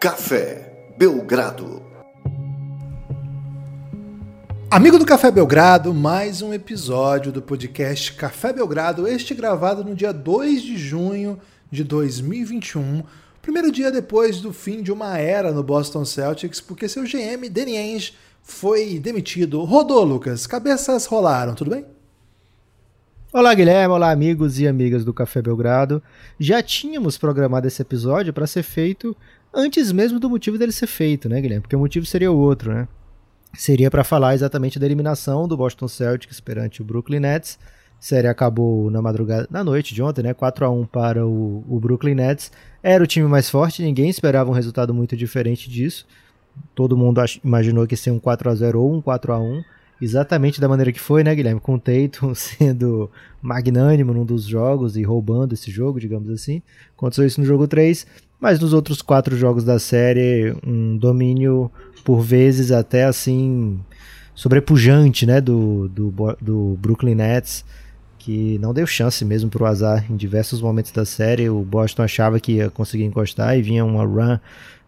Café Belgrado. Amigo do Café Belgrado, mais um episódio do podcast Café Belgrado, este gravado no dia 2 de junho de 2021, primeiro dia depois do fim de uma era no Boston Celtics, porque seu GM, Danny Ainge, foi demitido. Rodou, Lucas, cabeças rolaram, tudo bem? Olá, Guilherme. Olá, amigos e amigas do Café Belgrado. Já tínhamos programado esse episódio para ser feito antes mesmo do motivo dele ser feito, né, Guilherme? Porque o motivo seria outro, né? Seria para falar exatamente da eliminação do Boston Celtics perante o Brooklyn Nets. A série acabou na madrugada, na noite de ontem, né? 4 a 1 para o, o Brooklyn Nets. Era o time mais forte, ninguém esperava um resultado muito diferente disso. Todo mundo imaginou que ia ser um 4 a 0 ou um 4 a 1 exatamente da maneira que foi, né, Guilherme? Com o Tatum sendo magnânimo num dos jogos e roubando esse jogo, digamos assim. Aconteceu isso no jogo 3, mas nos outros quatro jogos da série, um domínio por vezes até assim sobrepujante, né, do, do, do Brooklyn Nets, que não deu chance mesmo para o azar em diversos momentos da série. O Boston achava que ia conseguir encostar e vinha uma run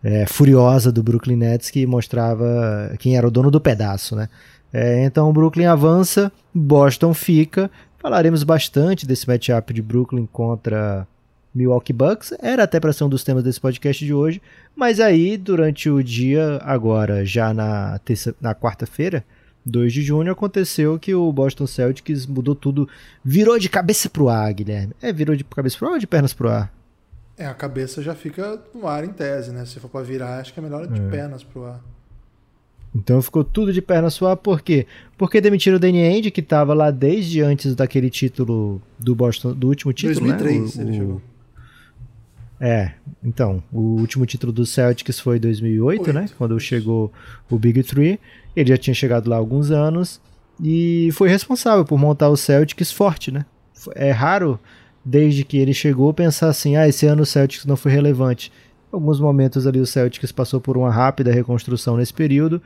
é, furiosa do Brooklyn Nets que mostrava quem era o dono do pedaço, né? É, então o Brooklyn avança, Boston fica. Falaremos bastante desse matchup de Brooklyn contra Milwaukee Bucks. Era até para ser um dos temas desse podcast de hoje, mas aí durante o dia, agora já na, terça, na quarta-feira, 2 de junho, aconteceu que o Boston Celtics mudou tudo, virou de cabeça pro ar, Guilherme. É, virou de cabeça pro ar ou de pernas pro ar? É, a cabeça já fica no ar em tese, né? Se for para virar, acho que é melhor de é. pernas pro ar. Então ficou tudo de perna suar, por quê? Porque demitiram o Danny Ainge, que estava lá desde antes daquele título do Boston, do último título, 2003 né? O, ele chegou. É, então, o último título do Celtics foi em 2008, Oito. né? Quando chegou o Big Three. Ele já tinha chegado lá há alguns anos e foi responsável por montar o Celtics forte, né? É raro, desde que ele chegou, pensar assim, ah, esse ano o Celtics não foi relevante alguns momentos ali o Celtics passou por uma rápida reconstrução nesse período,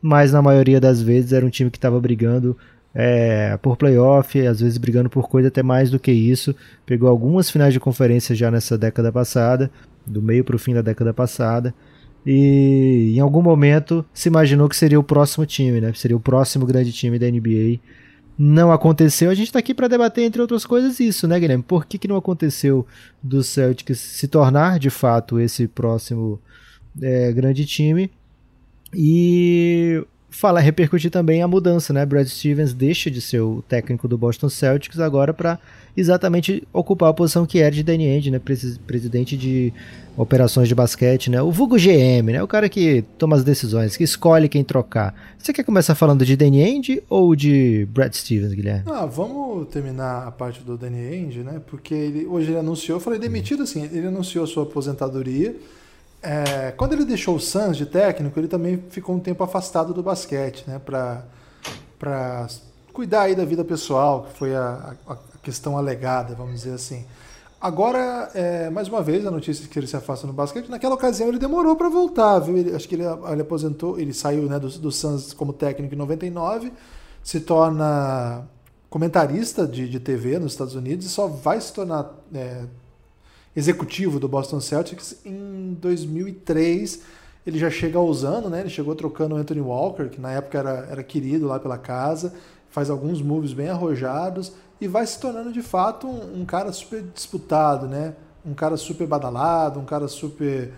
mas na maioria das vezes era um time que estava brigando é, por playoff, às vezes brigando por coisa até mais do que isso. Pegou algumas finais de conferência já nessa década passada, do meio para o fim da década passada. E em algum momento se imaginou que seria o próximo time, né? Seria o próximo grande time da NBA não aconteceu. A gente está aqui para debater, entre outras coisas, isso, né, Guilherme? Por que, que não aconteceu do Celtics se tornar de fato esse próximo é, grande time? E falar, repercutir também a mudança, né? Brad Stevens deixa de ser o técnico do Boston Celtics agora para exatamente ocupar a posição que era de Danny Ainge, né? Presidente de operações de basquete, né? O vulgo GM, né? O cara que toma as decisões, que escolhe quem trocar. Você quer começar falando de Danny Ainge ou de Brad Stevens, Guilherme? Ah, vamos terminar a parte do Danny Ainge, né? Porque ele, hoje ele anunciou, eu falei demitido assim, ele anunciou a sua aposentadoria é, quando ele deixou o Suns de técnico, ele também ficou um tempo afastado do basquete, né? Para cuidar aí da vida pessoal, que foi a, a, questão alegada, vamos dizer assim. Agora, é, mais uma vez, a notícia que ele se afasta no basquete. Naquela ocasião ele demorou para voltar, viu? Ele, acho que ele, ele, aposentou, ele saiu né, do, do Suns como técnico em 99, se torna comentarista de, de TV nos Estados Unidos e só vai se tornar é, executivo do Boston Celtics em 2003. Ele já chega usando, né? Ele chegou trocando o Anthony Walker, que na época era, era querido lá pela casa, faz alguns moves bem arrojados e vai se tornando de fato um, um cara super disputado, né? Um cara super badalado, um cara super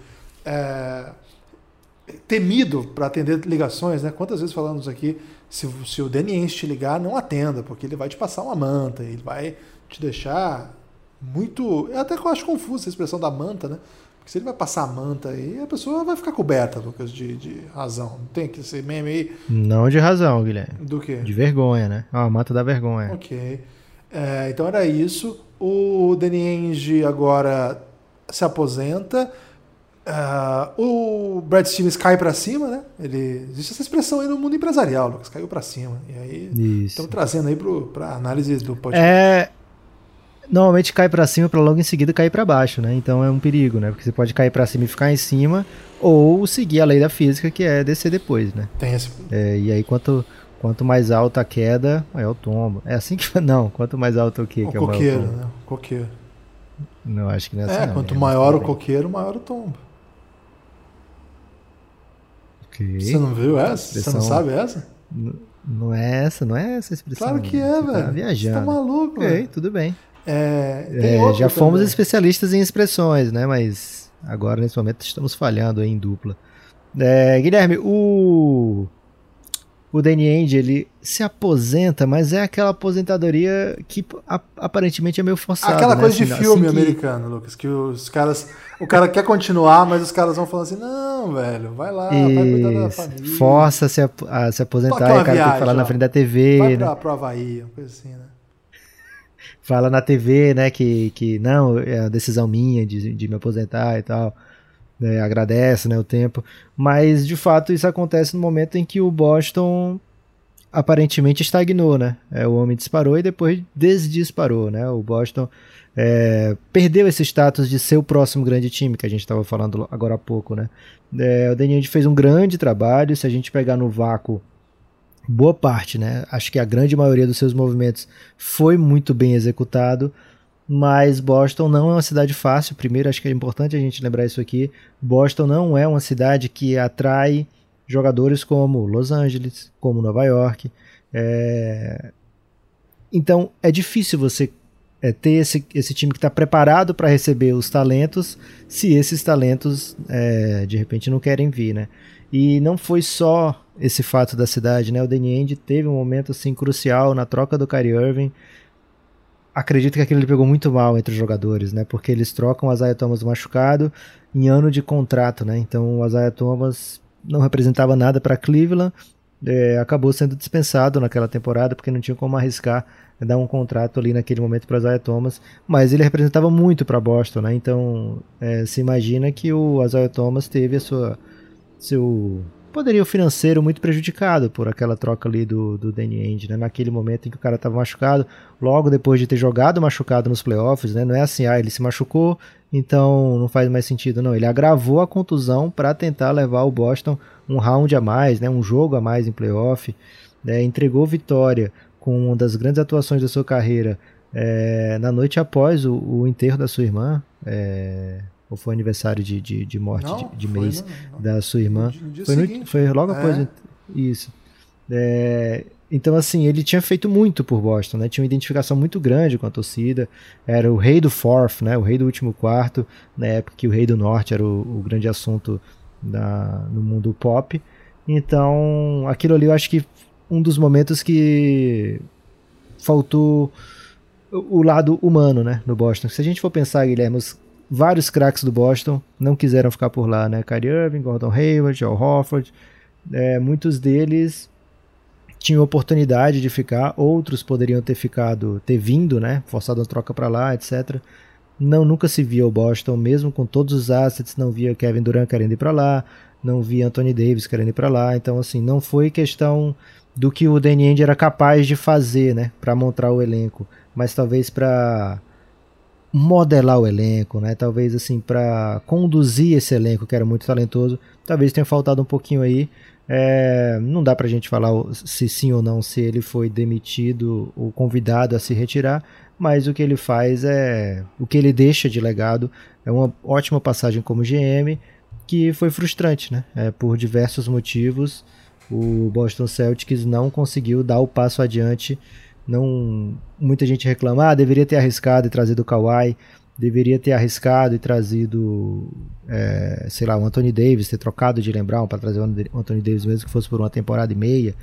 é, temido para atender ligações, né? Quantas vezes falamos aqui, se, se o Danny Ainge te ligar, não atenda, porque ele vai te passar uma manta, ele vai te deixar muito. Eu até acho confuso a expressão da manta, né? Porque se ele vai passar a manta aí, a pessoa vai ficar coberta, Lucas, de, de razão. Não tem que ser meme aí. Não de razão, Guilherme. Do quê? De vergonha, né? Ah, a manta da vergonha. Ok. É, então era isso. O Danny Ainge agora se aposenta. Uh, o Brad Stevens cai para cima, né? Ele, existe essa expressão aí no mundo empresarial, Lucas, caiu para cima. E aí estamos trazendo aí para análise do podcast. É, normalmente cai para cima para logo em seguida cair para baixo, né? Então é um perigo, né? Porque você pode cair para cima e ficar em cima ou seguir a lei da física que é descer depois, né? Tem esse. É, e aí quanto quanto mais alta a queda, é o tombo. É assim que não, quanto mais alto o quê? O que coqueiro, é o né? O coqueiro. Não, acho que não é assim. É, não, quanto né? maior o coqueiro, maior o tombo. Okay. Você não viu essa? Expressão... Você não sabe essa? não é essa, não é essa expressão. Claro que é, tá velho. Tá viajando. Você tá maluco, Ok, velho. tudo bem. É, é, já fomos também. especialistas em expressões, né? Mas agora, nesse momento, estamos falhando em dupla. É, Guilherme, o o Danny Ainge, ele se aposenta, mas é aquela aposentadoria que aparentemente é meio forçada. Aquela né? coisa assim, de filme assim americano, que... Lucas, que os caras. O cara quer continuar, mas os caras vão falando assim: não, velho, vai lá, Isso. vai cuidar da família. Força a se, a se aposentar e o cara viagem, tem que falar ó. na frente da TV. Vai né? pra, pro Havaí, uma coisa assim, né? Fala na TV, né, que, que não, é a decisão minha de, de me aposentar e tal né, agradece né, o tempo, mas de fato isso acontece no momento em que o Boston aparentemente estagnou, né? É, o homem disparou e depois desdisparou, né? O Boston é, perdeu esse status de ser o próximo grande time que a gente estava falando agora há pouco, né? É, o Daniel fez um grande trabalho, se a gente pegar no vácuo boa parte, né? Acho que a grande maioria dos seus movimentos foi muito bem executado, mas Boston não é uma cidade fácil. Primeiro, acho que é importante a gente lembrar isso aqui. Boston não é uma cidade que atrai jogadores como Los Angeles, como Nova York. É... Então, é difícil você é, ter esse, esse time que está preparado para receber os talentos, se esses talentos é, de repente não querem vir, né? E não foi só esse fato da cidade, né? O Danny Ainge teve um momento assim crucial na troca do Kyrie Irving acredito que aquilo ele pegou muito mal entre os jogadores, né? Porque eles trocam o Isaiah Thomas machucado em ano de contrato, né? Então o Isaiah Thomas não representava nada para Cleveland, é, acabou sendo dispensado naquela temporada porque não tinha como arriscar dar um contrato ali naquele momento para Isaiah Thomas, mas ele representava muito para Boston, né? Então é, se imagina que o Isaiah Thomas teve a sua seu poderio financeiro muito prejudicado por aquela troca ali do, do Danny Ainge, né? Naquele momento em que o cara estava machucado, logo depois de ter jogado machucado nos playoffs, né? Não é assim, ah, ele se machucou, então não faz mais sentido, não. Ele agravou a contusão para tentar levar o Boston um round a mais, né? Um jogo a mais em playoff, né? Entregou vitória com uma das grandes atuações da sua carreira é, na noite após o, o enterro da sua irmã. É, ou foi aniversário de, de, de morte não, de, de mês no, da sua irmã? No foi, no, foi, logo é. após isso. É, então, assim, ele tinha feito muito por Boston, né? Tinha uma identificação muito grande com a torcida. Era o rei do fourth, né? O rei do último quarto, na época que o rei do norte era o, o grande assunto da, no mundo pop. Então, aquilo ali eu acho que um dos momentos que faltou o lado humano, né, no Boston. Se a gente for pensar, Guilherme, os vários craques do Boston não quiseram ficar por lá, né? Kyrie Irving, Gordon Hayward, Al Horford, é, muitos deles tinham oportunidade de ficar, outros poderiam ter ficado, ter vindo, né? Forçado a troca para lá, etc. Não, nunca se via o Boston, mesmo com todos os assets, não via Kevin Durant querendo ir para lá, não via Anthony Davis querendo ir para lá, então assim, não foi questão do que o Danny Ainge era capaz de fazer, né, para montar o elenco, mas talvez para modelar o elenco, né? Talvez assim para conduzir esse elenco que era muito talentoso, talvez tenha faltado um pouquinho aí. É, não dá pra gente falar se sim ou não se ele foi demitido ou convidado a se retirar, mas o que ele faz é o que ele deixa de legado é uma ótima passagem como GM que foi frustrante, né? É, por diversos motivos o Boston Celtics não conseguiu dar o passo adiante não, muita gente reclama, ah, deveria ter arriscado e trazido o Kawhi, deveria ter arriscado e trazido, é, sei lá, o Anthony Davis, ter trocado de lembrar para trazer o Anthony Davis mesmo que fosse por uma temporada e meia.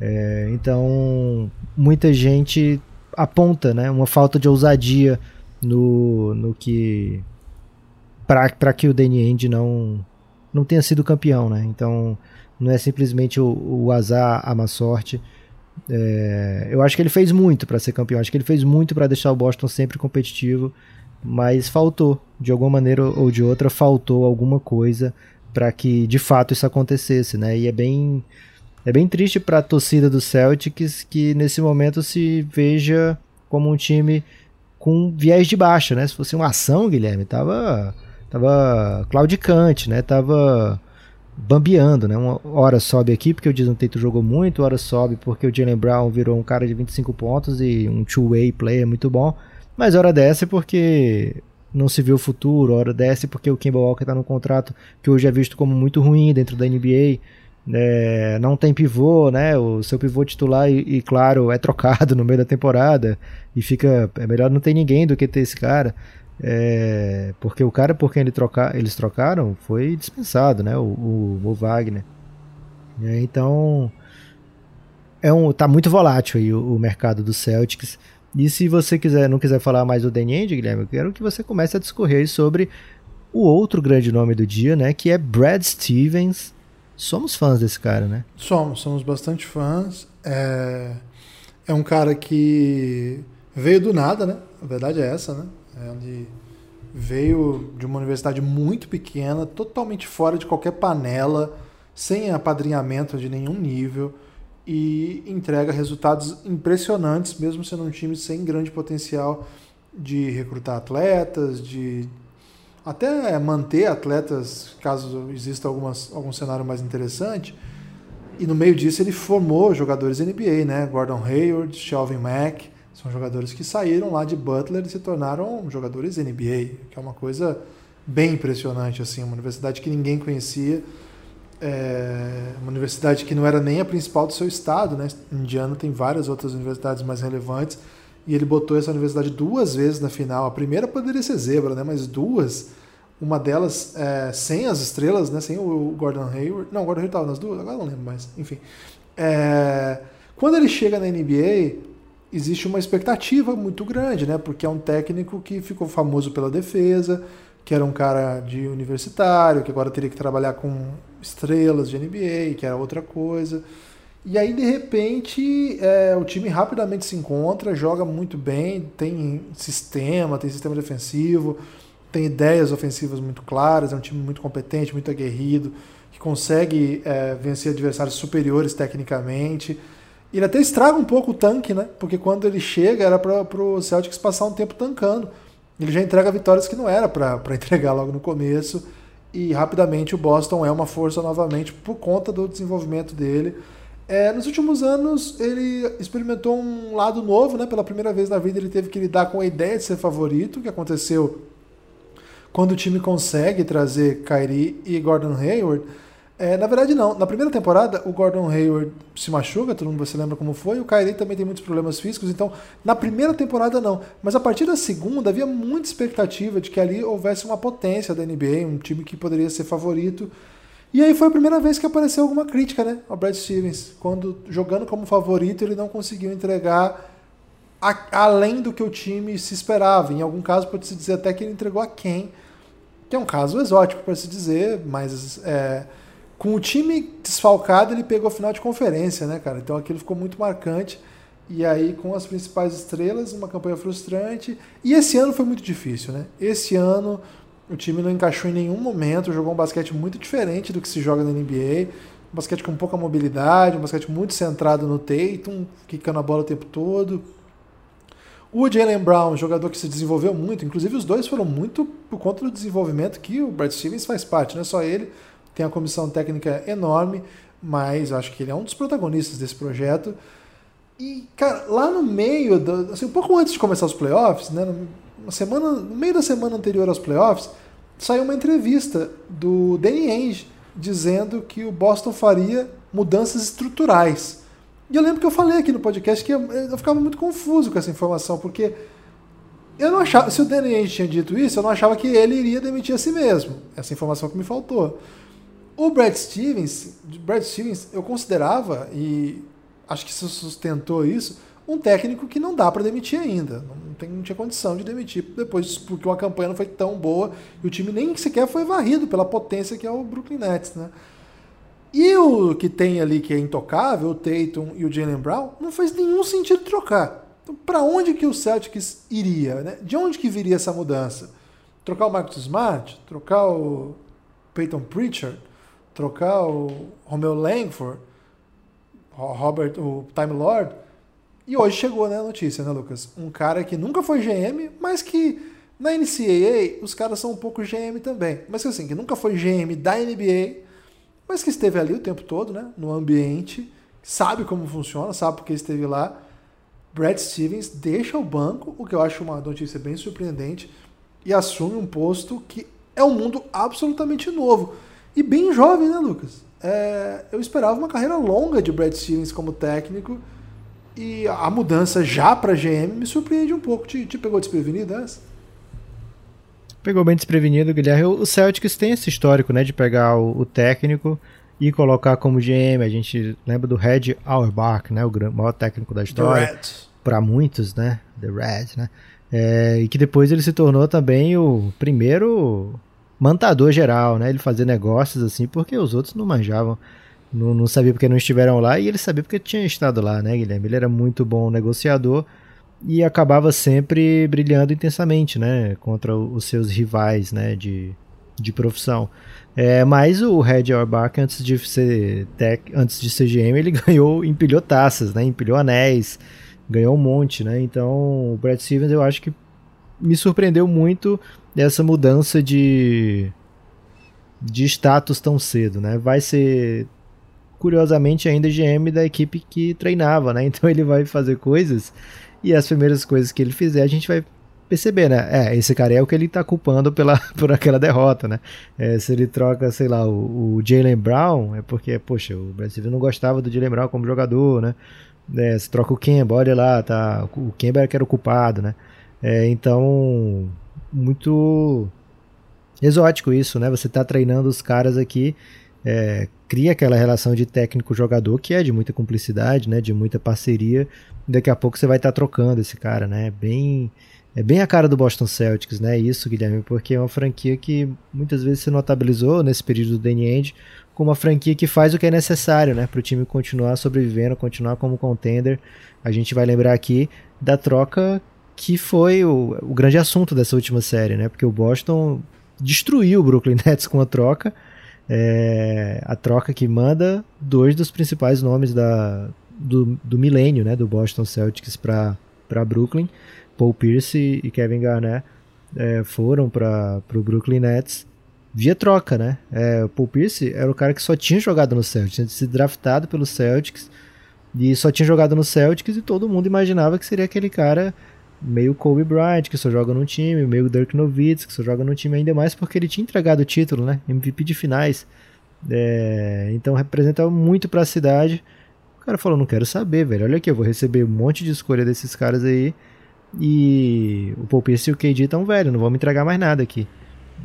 É, então, muita gente aponta, né, uma falta de ousadia no, no que para que o Danny Ainge não não tenha sido campeão, né? Então, não é simplesmente o, o azar, a má sorte. É, eu acho que ele fez muito para ser campeão, acho que ele fez muito para deixar o Boston sempre competitivo, mas faltou, de alguma maneira ou de outra, faltou alguma coisa para que de fato isso acontecesse, né? E é bem é bem triste para a torcida do Celtics que nesse momento se veja como um time com viés de baixa, né? Se fosse uma ação, Guilherme, tava tava claudicante, né? Tava bambeando, né? Uma hora sobe aqui porque o Jason Tatum jogou muito, hora sobe porque o Jalen Brown virou um cara de 25 pontos e um two-way player muito bom, mas hora desce porque não se vê o futuro, hora desce porque o Kemba Walker está no contrato que hoje é visto como muito ruim dentro da NBA, é, não tem pivô, né? O seu pivô titular e, e, claro é trocado no meio da temporada e fica é melhor não ter ninguém do que ter esse cara, é, porque o cara por quem ele troca, eles trocaram foi dispensado, né? O, o, o Wagner. É, então é um tá muito volátil aí o, o, mercado do Celtics. E se você quiser não quiser falar mais do Danny Ainge, Guilherme, eu quero que você comece a discorrer sobre o outro grande nome do dia, né? Que é Brad Stevens Somos fãs desse cara, né? Somos, somos bastante fãs. É, é um cara que veio do nada, né? A verdade é essa, né? Ele veio de uma universidade muito pequena, totalmente fora de qualquer panela, sem apadrinhamento de nenhum nível e entrega resultados impressionantes, mesmo sendo um time sem grande potencial de recrutar atletas, de até manter atletas, caso exista algumas, algum cenário mais interessante. E no meio disso ele formou jogadores NBA, né? Gordon Hayward, Shelvin Mack, são jogadores que saíram lá de Butler e se tornaram jogadores NBA, que é uma coisa bem impressionante, assim, uma universidade que ninguém conhecia, é uma universidade que não era nem a principal do seu estado, né? Indiana tem várias outras universidades mais relevantes e ele botou essa universidade duas vezes na final. A primeira poderia ser zebra, né? Mas duas. Uma delas é, sem as estrelas, né? Sem o Gordon Hayward. Não, o Gordon Hayward estava nas duas, agora não lembro mais. Enfim. É, quando ele chega na NBA, existe uma expectativa muito grande, né? Porque é um técnico que ficou famoso pela defesa, que era um cara de universitário, que agora teria que trabalhar com estrelas de NBA, que era outra coisa. E aí, de repente, é, o time rapidamente se encontra, joga muito bem, tem sistema, tem sistema defensivo, tem ideias ofensivas muito claras, é um time muito competente, muito aguerrido, que consegue é, vencer adversários superiores tecnicamente. Ele até estraga um pouco o tanque, né? Porque quando ele chega era para o Celtics passar um tempo tancando. Ele já entrega vitórias que não era para entregar logo no começo. E rapidamente o Boston é uma força novamente por conta do desenvolvimento dele. É, nos últimos anos, ele experimentou um lado novo, né? Pela primeira vez na vida, ele teve que lidar com a ideia de ser favorito, que aconteceu quando o time consegue trazer Kyrie e Gordon Hayward. É, na verdade, não. Na primeira temporada, o Gordon Hayward se machuca, todo mundo se lembra como foi. O Kyrie também tem muitos problemas físicos, então na primeira temporada não. Mas a partir da segunda, havia muita expectativa de que ali houvesse uma potência da NBA, um time que poderia ser favorito. E aí foi a primeira vez que apareceu alguma crítica, né, ao Brad Stevens, quando jogando como favorito ele não conseguiu entregar a, além do que o time se esperava. Em algum caso pode se dizer até que ele entregou a quem, que é um caso exótico para se dizer, mas é, com o time desfalcado ele pegou a final de conferência, né, cara? Então aquilo ficou muito marcante. E aí, com as principais estrelas, uma campanha frustrante. E esse ano foi muito difícil, né? Esse ano o time não encaixou em nenhum momento, jogou um basquete muito diferente do que se joga na NBA. Um basquete com pouca mobilidade, um basquete muito centrado no Tatum, quicando a bola o tempo todo. O Jalen Brown, jogador que se desenvolveu muito, inclusive os dois foram muito por conta do desenvolvimento que o Brad Stevens faz parte, não é só ele, tem a comissão técnica enorme, mas acho que ele é um dos protagonistas desse projeto. E, cara, lá no meio, do, assim, um pouco antes de começar os playoffs, né, uma semana, no meio da semana anterior aos playoffs, saiu uma entrevista do Danny Ainge dizendo que o Boston faria mudanças estruturais. E eu lembro que eu falei aqui no podcast que eu, eu ficava muito confuso com essa informação, porque eu não achava, se o Danny Ainge tinha dito isso, eu não achava que ele iria demitir a si mesmo. Essa informação que me faltou. O Brad Stevens, Brad Stevens, eu considerava e acho que se sustentou isso, um técnico que não dá para demitir ainda. Não, tem, não tinha condição de demitir depois, porque uma campanha não foi tão boa e o time nem sequer foi varrido pela potência que é o Brooklyn Nets, né? E o que tem ali que é intocável, o Tatum e o Jalen Brown, não faz nenhum sentido trocar. Então, para onde que o Celtics iria? Né? De onde que viria essa mudança? Trocar o Marcus Smart? Trocar o Peyton Pritchard? Trocar o Romeo Langford? Robert, o Time Lord? E hoje chegou né, a notícia, né, Lucas? Um cara que nunca foi GM, mas que na NCAA os caras são um pouco GM também. Mas assim, que nunca foi GM da NBA, mas que esteve ali o tempo todo, né? No ambiente, sabe como funciona, sabe porque esteve lá. Brad Stevens deixa o banco, o que eu acho uma notícia bem surpreendente, e assume um posto que é um mundo absolutamente novo. E bem jovem, né, Lucas? É, eu esperava uma carreira longa de Brad Stevens como técnico e a mudança já para GM me surpreende um pouco. Te, te pegou desprevenido essa? Pegou bem desprevenido, Guilherme. O Celtics tem esse histórico, né, de pegar o, o técnico e colocar como GM. A gente lembra do Red Auerbach, né, o maior técnico da história. Para muitos, né, The Red, né. É, e que depois ele se tornou também o primeiro mantador geral, né? Ele fazia negócios assim, porque os outros não manjavam. Não, não sabia porque não estiveram lá e ele sabia porque tinha estado lá, né, Guilherme? Ele era muito bom negociador e acabava sempre brilhando intensamente, né, contra os seus rivais, né, de, de profissão. É, mas o Red Auerbach, antes de ser tech, antes de ser GM, ele ganhou, empilhou taças, né, empilhou anéis, ganhou um monte, né, então o Brad Stevens eu acho que me surpreendeu muito essa mudança de de status tão cedo, né, vai ser curiosamente ainda GM da equipe que treinava, né, então ele vai fazer coisas e as primeiras coisas que ele fizer, a gente vai perceber, né? É, esse cara é o que ele tá culpando pela, por aquela derrota, né? É, se ele troca, sei lá, o, o Jalen Brown, é porque, poxa, o Brasil não gostava do Jalen Brown como jogador, né? É, se troca o Kemba, olha lá, tá, o Kemba que era o culpado, né? É, então, muito exótico isso, né? Você tá treinando os caras aqui, é, cria aquela relação de técnico-jogador que é de muita cumplicidade, né? De muita parceria, daqui a pouco você vai estar tá trocando esse cara, né? Bem, é bem a cara do Boston Celtics, né? Isso, Guilherme, porque é uma franquia que muitas vezes se notabilizou nesse período do Danny Ainge como uma franquia que faz o que é necessário, né? Para o time continuar sobrevivendo, continuar como contender. A gente vai lembrar aqui da troca que foi o, o grande assunto dessa última série, né? Porque o Boston destruiu o Brooklyn Nets com a troca. É, a troca que manda dois dos principais nomes da, do, do milênio, né, do Boston Celtics para Brooklyn. Paul Pierce e Kevin Garnett é, foram para o Brooklyn Nets via troca, né? É, Paul Pierce era o cara que só tinha jogado no Celtics, tinha sido draftado pelo Celtics e só tinha jogado no Celtics e todo mundo imaginava que seria aquele cara meio Kobe Bryant, que só joga num time, meio Dirk Nowitzki, que só joga num time ainda mais porque ele tinha entregado o título, né? MVP de finais. É, então representava muito para a cidade o cara falou, não quero saber, velho. Olha aqui, eu vou receber um monte de escolha desses caras aí. E o Paul e o KD tão velho, não vão me entregar mais nada aqui.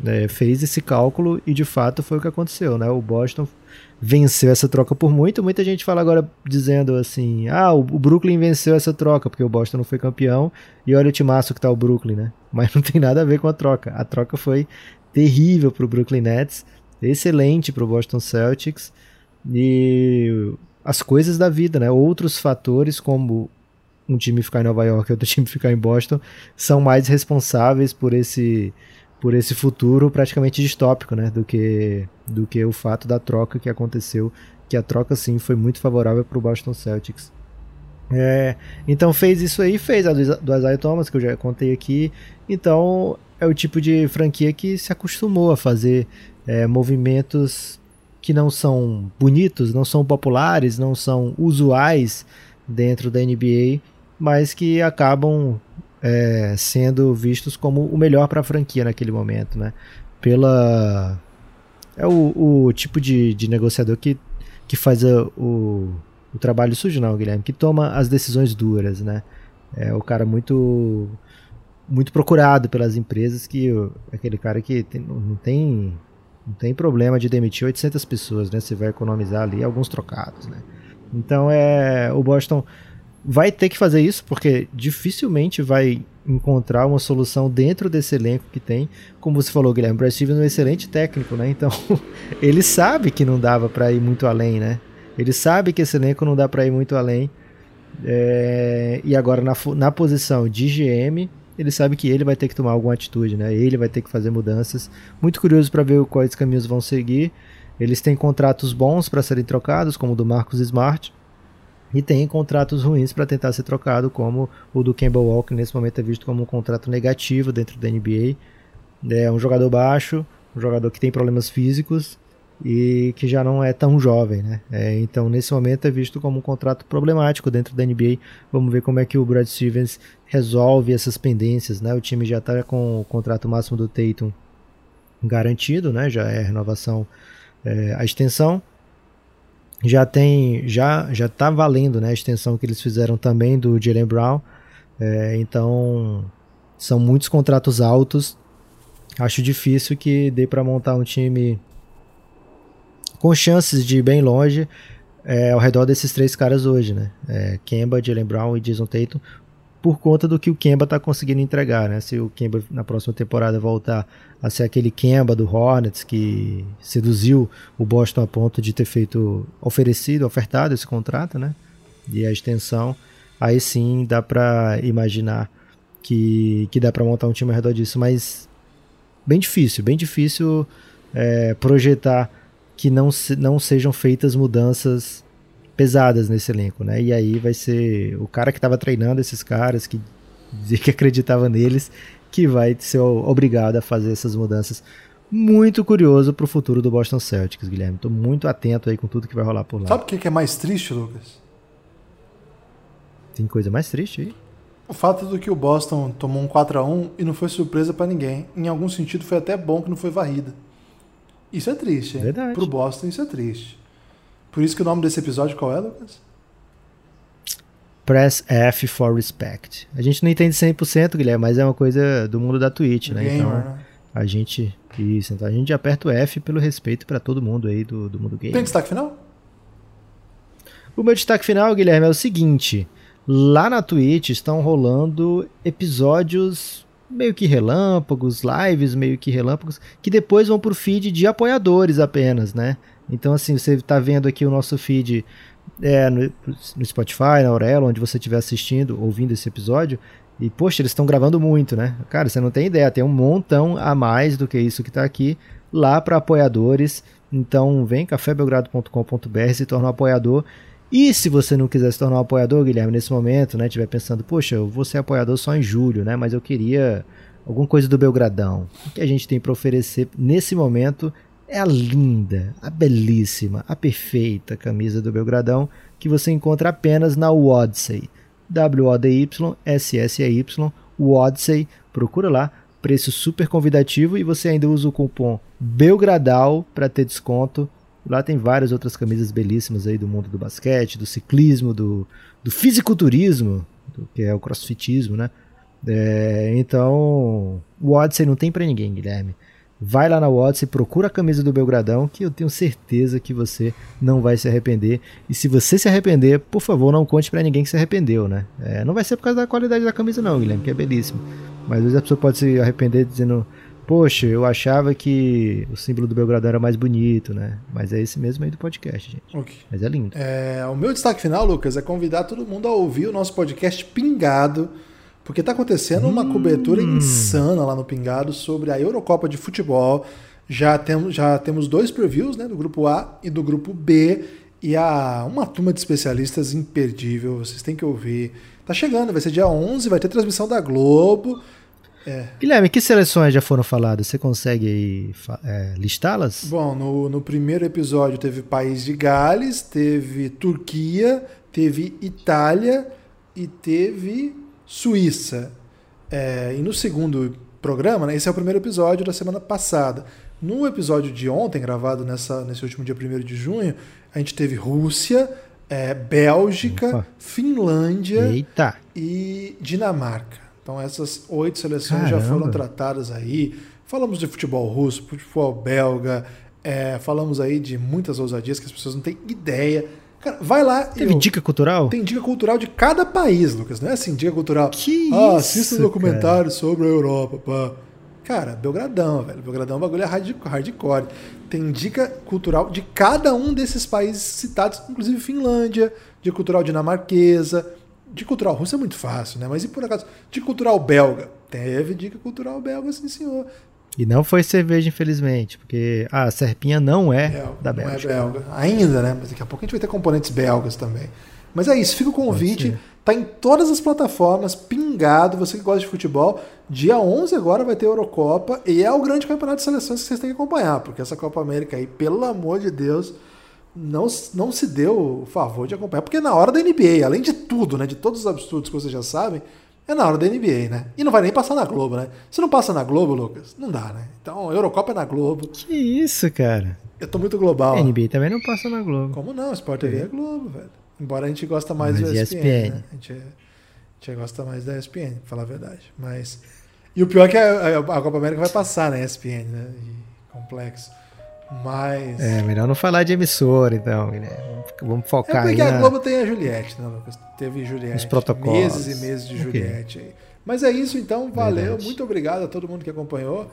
É, fez esse cálculo e de fato foi o que aconteceu, né? O Boston venceu essa troca por muito. Muita gente fala agora dizendo assim: ah, o Brooklyn venceu essa troca porque o Boston não foi campeão e olha o timaço que tá o Brooklyn, né? Mas não tem nada a ver com a troca. A troca foi terrível pro Brooklyn Nets, excelente pro Boston Celtics e as coisas da vida, né? Outros fatores, como um time ficar em Nova York e outro time ficar em Boston, são mais responsáveis por esse por esse futuro praticamente distópico, né, do que do que o fato da troca que aconteceu, que a troca sim foi muito favorável para o Boston Celtics. É, então fez isso aí, fez a do, Isaiah Thomas que eu já contei aqui. Então é o tipo de franquia que se acostumou a fazer é, movimentos que não são bonitos, não são populares, não são usuais dentro da NBA, mas que acabam é, sendo vistos como o melhor para a franquia naquele momento, né? Pela é o, o tipo de, de negociador que, que faz a, o, o trabalho sujo, não, Guilherme, que toma as decisões duras, né? É o cara muito muito procurado pelas empresas que aquele cara que tem, não tem não tem problema de demitir 800 pessoas, né? Você vai economizar ali alguns trocados, né? Então é o Boston vai ter que fazer isso porque dificilmente vai encontrar uma solução dentro desse elenco que tem. Como você falou, Guilherme, o Brad Stevens é um excelente técnico, né? Então ele sabe que não dava para ir muito além, né? Ele sabe que esse elenco não dá para ir muito além. É... e agora na, na posição de GM ele sabe que ele vai ter que tomar alguma atitude, né? Ele vai ter que fazer mudanças. Muito curioso para ver quais caminhos vão seguir. Eles têm contratos bons para serem trocados, como o do Marcos Smart, e tem contratos ruins para tentar ser trocado, como o do Campbell Walker, nesse momento é visto como um contrato negativo dentro da NBA. É um jogador baixo, um jogador que tem problemas físicos e que já não é tão jovem, né? É, então, nesse momento é visto como um contrato problemático dentro da NBA. Vamos ver como é que o Brad Stevens resolve essas pendências, né? O time já está com o contrato máximo do Tatum garantido, né? Já é renovação É, a extensão já tem, já já está valendo, né? A extensão que eles fizeram também do Jalen Brown. É, então são muitos contratos altos. Acho difícil que dê para montar um time com chances de ir bem longe é, ao redor desses três caras hoje, né? É, Kemba, Jalen Brown e Jason Tatum, por conta do que o Kemba está conseguindo entregar, né? Se o Kemba na próxima temporada voltar a ser aquele Kemba do Hornets que seduziu o Boston a ponto de ter feito oferecido, ofertado esse contrato, né? E a extensão, aí sim dá para imaginar que, que dá para montar um time ao redor disso, mas bem difícil, bem difícil é, projetar que não, se, não sejam feitas mudanças pesadas nesse elenco, né? E aí vai ser o cara que estava treinando esses caras, que dizia que acreditava neles, que vai ser obrigado a fazer essas mudanças. Muito curioso para o futuro do Boston Celtics, Guilherme. Estou muito atento aí com tudo que vai rolar por lá. Sabe o que é mais triste, Lucas? Tem coisa mais triste aí? O fato do que o Boston tomou um 4 a 1 e não foi surpresa para ninguém. Em algum sentido foi até bom que não foi varrida. Isso é triste, hein? Verdade. Pro Boston isso é triste. Por isso que o nome desse episódio qual é, Lucas? Press F for Respect. A gente não entende 100%, Guilherme, mas é uma coisa do mundo da Twitch, né? Gamer, então, né? a gente isso, então a gente aperta o F pelo respeito para todo mundo aí do, do mundo game. Tem destaque final? O meu destaque final, Guilherme, é o seguinte: lá na Twitch estão rolando episódios meio que relâmpagos, lives meio que relâmpagos, que depois vão pro feed de apoiadores apenas, né? Então, assim, você está vendo aqui o nosso feed é, no, no, Spotify, na Aurelo, onde você estiver assistindo, ouvindo esse episódio. E, poxa, eles estão gravando muito, né? Cara, você não tem ideia, tem um montão a mais do que isso que está aqui lá para apoiadores. Então, vem cafébelgrado.com.br, se torna um apoiador. E se você não quiser se tornar um apoiador, Guilherme, nesse momento, né, estiver pensando, poxa, eu vou ser apoiador só em julho, né, mas eu queria alguma coisa do Belgradão. O que a gente tem para oferecer nesse momento é a linda, a belíssima, a perfeita camisa do Belgradão que você encontra apenas na Wodsey. W-O-D-Y-S-S-E-Y, Wodsey, procura lá, preço super convidativo e você ainda usa o cupom BELGRADAL para ter desconto. Lá tem várias outras camisas belíssimas aí do mundo do basquete, do ciclismo, do, do fisiculturismo, que é o crossfitismo, né? É, então, o Odyssey não tem para ninguém, Guilherme. Vai lá na Odyssey, procura a camisa do Belgradão, que eu tenho certeza que você não vai se arrepender. E se você se arrepender, por favor, não conte para ninguém que se arrependeu, né? É, não vai ser por causa da qualidade da camisa, não, Guilherme, que é belíssimo. Mas às vezes a pessoa pode se arrepender dizendo: Poxa, eu achava que o símbolo do Belgradão era mais bonito, né? Mas é esse mesmo aí do podcast, gente. Ok. Mas é lindo. É, o meu destaque final, Lucas, é convidar todo mundo a ouvir o nosso podcast Pingado, porque está acontecendo uma cobertura insana lá no Pingado sobre a Eurocopa de Futebol. Já temos, já temos dois previews, né, do grupo A e do grupo B, e há uma turma de especialistas imperdível, vocês têm que ouvir. Tá chegando, vai ser dia 11, vai ter transmissão da Globo. É. Guilherme, que seleções já foram faladas? Você consegue é, listá-las? Bom, no, no primeiro episódio teve País de Gales, teve Turquia, teve Itália e teve Suíça. É, e no segundo programa, né, esse é o primeiro episódio da semana passada. No episódio de ontem, gravado nessa, nesse último dia 1 de junho, a gente teve Rússia, é, Bélgica, Opa. Finlândia Eita! e Dinamarca. Então essas oito seleções já Caramba. foram tratadas aí. Falamos de futebol russo, futebol belga, é, falamos aí de muitas ousadias que as pessoas não têm ideia. Cara, vai lá Teve eu- dica cultural? tem dica cultural de cada país, Lucas. Não é assim, dica cultural. Que ah, isso, assista um documentário sobre a Europa. Pá. Cara, Belgradão, velho. Belgradão é um bagulho é hard- hardcore. Tem dica cultural de cada um desses países citados, inclusive Finlândia, dica cultural dinamarquesa. Dica cultural russa é muito fácil, né? Mas e por acaso, dica cultural belga? Teve dica cultural belga, sim, senhor. E não foi cerveja, infelizmente, porque a Serpinha não é Belga, da não Bélgica. é belga. Ainda, né? Mas daqui a pouco a gente vai ter componentes belgas também. Mas é isso, fica o convite. Tá em todas as plataformas, pingado. Você que gosta de futebol. Dia 11 agora vai ter Eurocopa. E é o grande campeonato de seleções que vocês têm que acompanhar. Porque essa Copa América aí, pelo amor de Deus, não, não se deu o favor de acompanhar. Porque é na hora da NBA, além de tudo, né? De todos os absurdos que vocês já sabem, é na hora da NBA, né? E não vai nem passar na Globo, né? Se não passa na Globo, Lucas, não dá, né? Então, a Eurocopa é na Globo. Que isso, cara? Eu tô muito global. NBA também não passa na Globo. Como não? Sport TV é Globo, velho. Embora a gente gosta mais Mas do ESPN, ESPN. né? A gente, a gente gosta mais da ESPN, pra falar a verdade. Mas... E o pior é que a, a Copa América vai passar na ESPN, né? E complexo. Mas... É, melhor não falar de emissora, então, Guilherme. Vamos É focar aí porque a. Globo tem a Juliette, né, Lucas? Teve Juliette. Os protocolos. Meses e meses de Ok. Juliette aí. Mas é isso, então. Valeu. Verdade. Muito obrigado a todo mundo que acompanhou.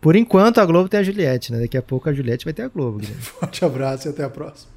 Por enquanto, a Globo tem a Juliette, né? Daqui a pouco a Juliette vai ter a Globo, Guilherme. Forte abraço e até a próxima.